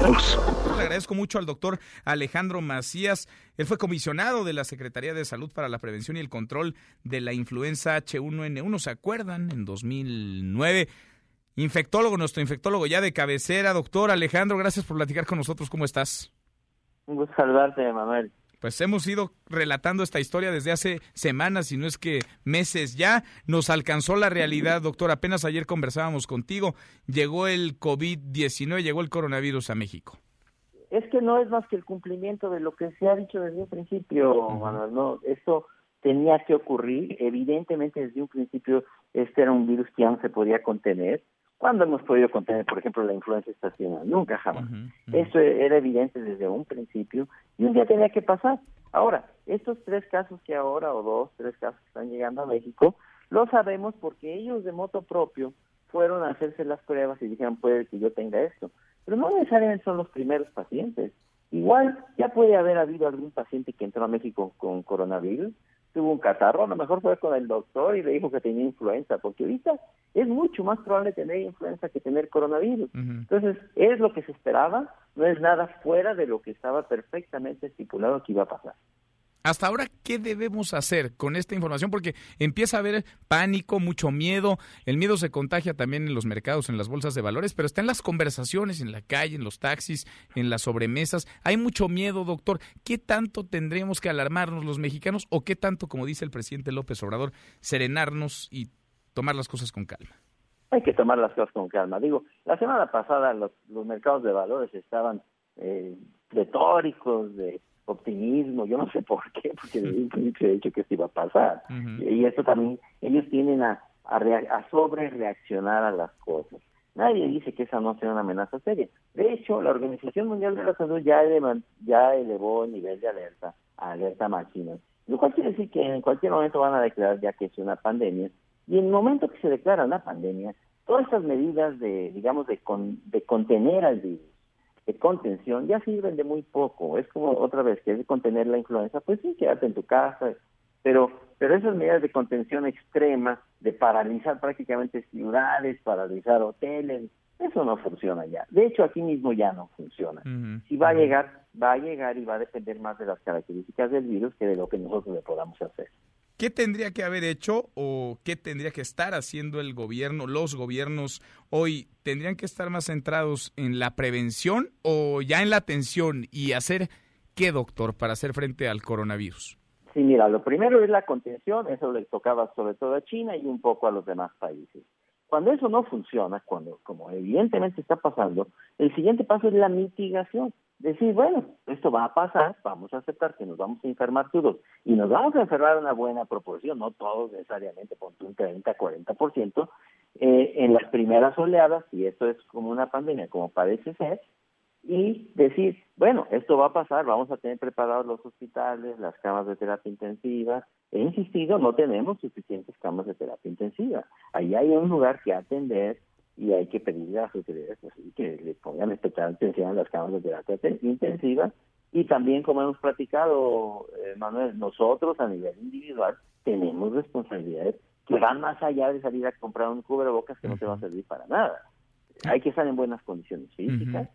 Le agradezco mucho al doctor Alejandro Macías. Él fue comisionado de la Secretaría de Salud para la Prevención y el Control de la Influenza H1N1. ¿Se acuerdan? En 2009. Infectólogo, nuestro infectólogo ya de cabecera. Doctor Alejandro, gracias por platicar con nosotros. ¿Cómo estás? Un gusto saludarte, Manuel. Pues hemos ido relatando esta historia desde hace semanas, y no es que meses ya. Nos alcanzó la realidad, doctor. Apenas ayer conversábamos contigo. Llegó el COVID-19, llegó el coronavirus a México. Es que no es más que el cumplimiento de lo que se ha dicho desde un principio, Manuel. No, esto tenía que ocurrir. Evidentemente, desde un principio, este era un virus que no se podía contener. ¿Cuándo hemos podido contener, por ejemplo, la influencia estacional? Nunca jamás. Eso era evidente desde un principio y un día tenía que pasar. Ahora, estos tres casos que ahora, o dos, tres casos que están llegando a México, lo sabemos porque ellos de moto propio fueron a hacerse las pruebas y dijeron, puede que yo tenga esto. Pero no necesariamente son los primeros pacientes. Igual ya puede haber habido algún paciente que entró a México con coronavirus, tuvo un catarro, a lo mejor fue con el doctor y le dijo que tenía influenza, porque ahorita es mucho más probable tener influenza que tener coronavirus. Entonces, es lo que se esperaba, no es nada fuera de lo que estaba perfectamente estipulado que iba a pasar. Hasta ahora, ¿qué debemos hacer con esta información? Porque empieza a haber pánico, mucho miedo. El miedo se contagia también en los mercados, en las bolsas de valores, pero está en las conversaciones, en la calle, en los taxis, en las sobremesas. Hay mucho miedo, doctor. ¿Qué tanto tendremos que alarmarnos los mexicanos o qué tanto, como dice el presidente López Obrador, serenarnos y tomar las cosas con calma? Hay que tomar las cosas con calma. Digo, la semana pasada los, mercados de valores estaban eh, retóricos, de optimismo, yo no sé por qué, porque desde un principio he dicho que esto iba a pasar. Y eso también, ellos tienen a, a, sobre reaccionar a las cosas. Nadie dice que esa no sea una amenaza seria. De hecho, la Organización Mundial de la Salud ya, ya elevó el nivel de alerta a alerta máxima. Lo cual quiere decir que en cualquier momento van a declarar ya que es una pandemia. Y en el momento que se declara una pandemia, todas estas medidas de, digamos, de, de contener al virus, de contención ya sirven de muy poco. Es como otra vez, que es contener la influenza, pues sí, quédate en tu casa, pero, pero esas medidas de contención extrema, de paralizar prácticamente ciudades, paralizar hoteles, eso no funciona ya. De hecho, aquí mismo ya no funciona. Si va a llegar, va a llegar y va a depender más de las características del virus que de lo que nosotros le podamos hacer. ¿Qué tendría que haber hecho o qué tendría que estar haciendo el gobierno, los gobiernos hoy? ¿Tendrían que estar más centrados en la prevención o ya en la atención y hacer qué, doctor, para hacer frente al coronavirus? Sí, mira, lo primero es la contención, eso le tocaba sobre todo a China y un poco a los demás países. Cuando eso no funciona, cuando como evidentemente está pasando, el siguiente paso es la mitigación decir, bueno, esto va a pasar, vamos a aceptar que nos vamos a enfermar todos y nos vamos a enfermar una buena proporción, no todos necesariamente, con un 30, 40%, eh, en las primeras oleadas, y esto es como una pandemia, como parece ser, y decir, bueno, esto va a pasar, vamos a tener preparados los hospitales, las camas de terapia intensiva. He insistido, no tenemos suficientes camas de terapia intensiva. Ahí hay un lugar que atender, y hay que pedirle a las autoridades pues, que le pongan especial atención a las cámaras de terapia intensiva. Y también como hemos platicado eh, Manuel nosotros a nivel individual tenemos responsabilidades que van más allá de salir a comprar un cubrebocas que no te va a servir para nada. Hay que estar en buenas condiciones físicas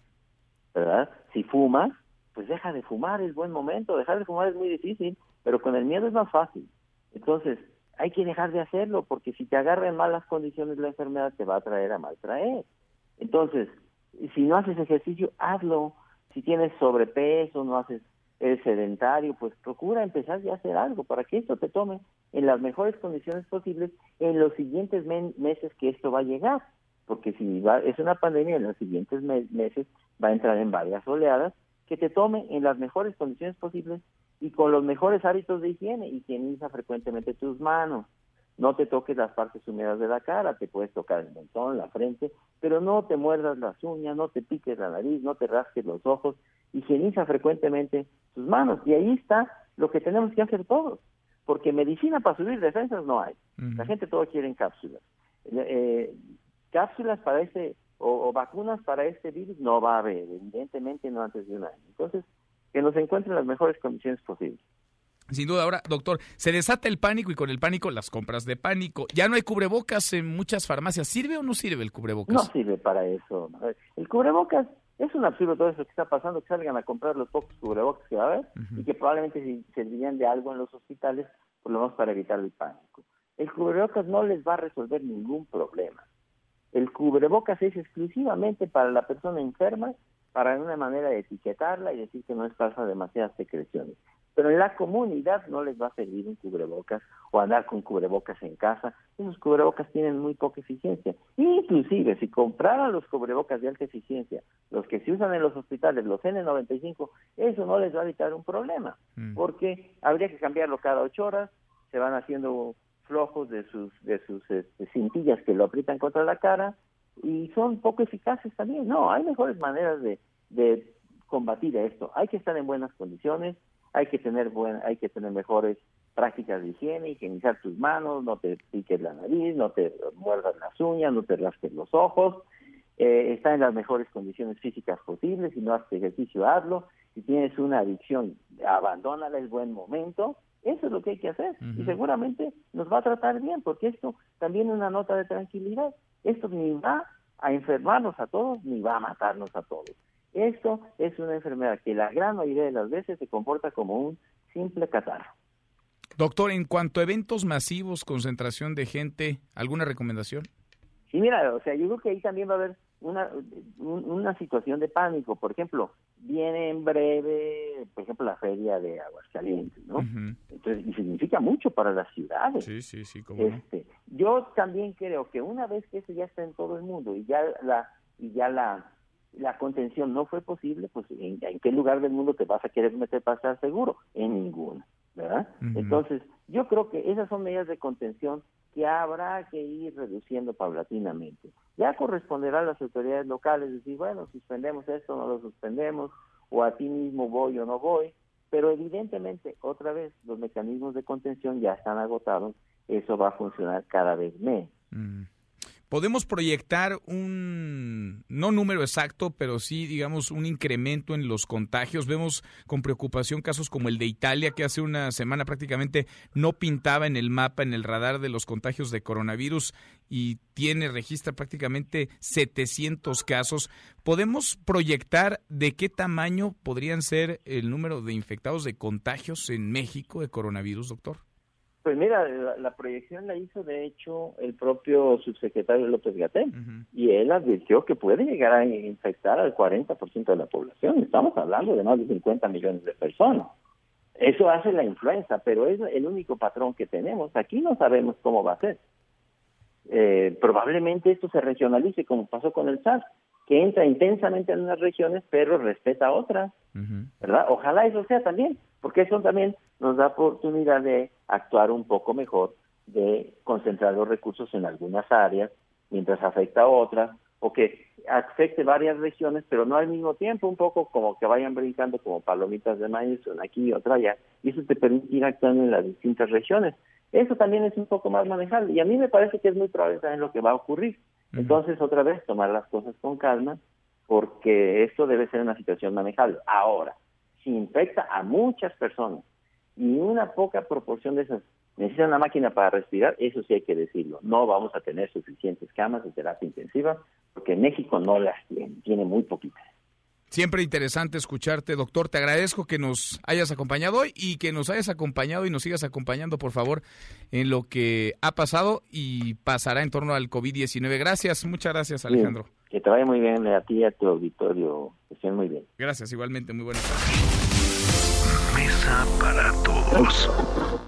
verdad si fumas pues deja de fumar es buen momento. Dejar de fumar es muy difícil pero con el miedo es más fácil. Entonces hay que dejar de hacerlo porque si te agarra en malas condiciones la enfermedad te va a traer a mal traer. Entonces, si no haces ejercicio, hazlo. Si tienes sobrepeso, no haces el sedentario, pues procura empezar ya a hacer algo para que esto te tome en las mejores condiciones posibles en los siguientes meses que esto va a llegar. Porque si va, es una pandemia, en los siguientes meses va a entrar en varias oleadas, que te tome en las mejores condiciones posibles y con los mejores hábitos de higiene. Higieniza frecuentemente tus manos. No te toques las partes húmedas de la cara, te puedes tocar el mentón, la frente, pero no te muerdas las uñas, no te piques la nariz, no te rasques los ojos. Higieniza frecuentemente tus manos. Y ahí está lo que tenemos que hacer todos. Porque medicina para subir defensas no hay. La gente todo quiere en cápsulas. Eh, cápsulas para este o, o, vacunas para este virus no va a haber, evidentemente no antes de un año. Entonces, que nos encuentren las mejores condiciones posibles. Sin duda, ahora, doctor, se desata el pánico y con el pánico las compras de pánico. Ya no hay cubrebocas en muchas farmacias. ¿Sirve o no sirve el cubrebocas? No sirve para eso. El cubrebocas es un absurdo todo eso que está pasando, que salgan a comprar los pocos cubrebocas que va a haber y que probablemente servirían de algo en los hospitales, por lo menos para evitar el pánico. El cubrebocas no les va a resolver ningún problema. El cubrebocas es exclusivamente para la persona enferma, para una manera de etiquetarla y decir que no es causa demasiadas secreciones. Pero en la comunidad no les va a servir un cubrebocas o andar con cubrebocas en casa. Esos cubrebocas tienen muy poca eficiencia. Inclusive, si compraran los cubrebocas de alta eficiencia, los que se usan en los hospitales, los N95, eso no les va a evitar un problema, mm. porque habría que cambiarlo cada ocho horas, se van haciendo flojos de sus, de sus este, cintillas que lo aprietan contra la cara y son poco eficaces también. No, hay mejores maneras de, de combatir esto. Hay que estar en buenas condiciones, hay que tener buen, hay que tener mejores prácticas de higiene, higienizar tus manos, no te piques la nariz, no te muerdas las uñas, no te rasques los ojos, eh, está en las mejores condiciones físicas posibles, si no haces ejercicio, hazlo, si tienes una adicción, abandónala, es buen momento, eso es lo que hay que hacer y seguramente nos va a tratar bien, porque esto también es una nota de tranquilidad, esto ni va a enfermarnos a todos, ni va a matarnos a todos. Esto es una enfermedad que la gran mayoría de las veces se comporta como un simple catarro. Doctor, en cuanto a eventos masivos, concentración de gente, ¿alguna recomendación? Sí, mira, o sea, yo creo que ahí también va a haber una, una situación de pánico. Por ejemplo, viene en breve, por ejemplo, la feria de Aguascalientes, ¿no? Entonces, y significa mucho para las ciudades. Sí, sí, sí, este, Yo también creo que una vez que eso ya está en todo el mundo y ya la y ya la la contención no fue posible, pues ¿en, qué lugar del mundo te vas a querer meter para estar seguro? En ninguno, ¿verdad? Entonces, yo creo que esas son medidas de contención que habrá que ir reduciendo paulatinamente. Ya corresponderá a las autoridades locales decir, bueno, suspendemos esto, no lo suspendemos, o a ti mismo voy o no voy, pero evidentemente, otra vez, los mecanismos de contención ya están agotados, eso va a funcionar cada vez menos podemos proyectar un, no número exacto, pero sí, digamos, un incremento en los contagios. Vemos con preocupación casos como el de Italia, que hace una semana prácticamente no pintaba en el mapa, en el radar de los contagios de coronavirus y tiene, registra prácticamente 700 casos. ¿Podemos proyectar de qué tamaño podrían ser el número de infectados de contagios en México de coronavirus, doctor? Pues mira, la, proyección la hizo de hecho el propio subsecretario López Gatel y él advirtió que puede llegar a infectar al 40% de la población. Estamos hablando de más de 50 millones de personas. Eso hace la influenza, pero es el único patrón que tenemos. Aquí no sabemos cómo va a ser. Eh, probablemente esto se regionalice como pasó con el SARS, que entra intensamente en unas regiones pero respeta otras, ¿verdad? Ojalá eso sea también, porque eso también nos da oportunidad de actuar un poco mejor, de concentrar los recursos en algunas áreas mientras afecta a otras, o que afecte varias regiones, pero no al mismo tiempo, un poco como que vayan brincando como palomitas de maíz, una aquí y otra allá, y eso te permite ir actuando en las distintas regiones. Eso también es un poco más manejable, y a mí me parece que es muy probable también lo que va a ocurrir. Entonces, otra vez, tomar las cosas con calma, porque esto debe ser una situación manejable. Ahora, si infecta a muchas personas y una poca proporción de esas necesitan una máquina para respirar, eso sí hay que decirlo. No vamos a tener suficientes camas de terapia intensiva porque México no las tiene, tiene muy poquitas. Siempre interesante escucharte, doctor. Te agradezco que nos hayas acompañado hoy y que nos hayas acompañado y nos sigas acompañando, por favor, en lo que ha pasado y pasará en torno al COVID-19. Gracias, muchas gracias, Alejandro. Que te vaya muy bien a ti y a tu auditorio. Que estén muy bien. Gracias, igualmente. Muy buenas tardes. Mesa para todos.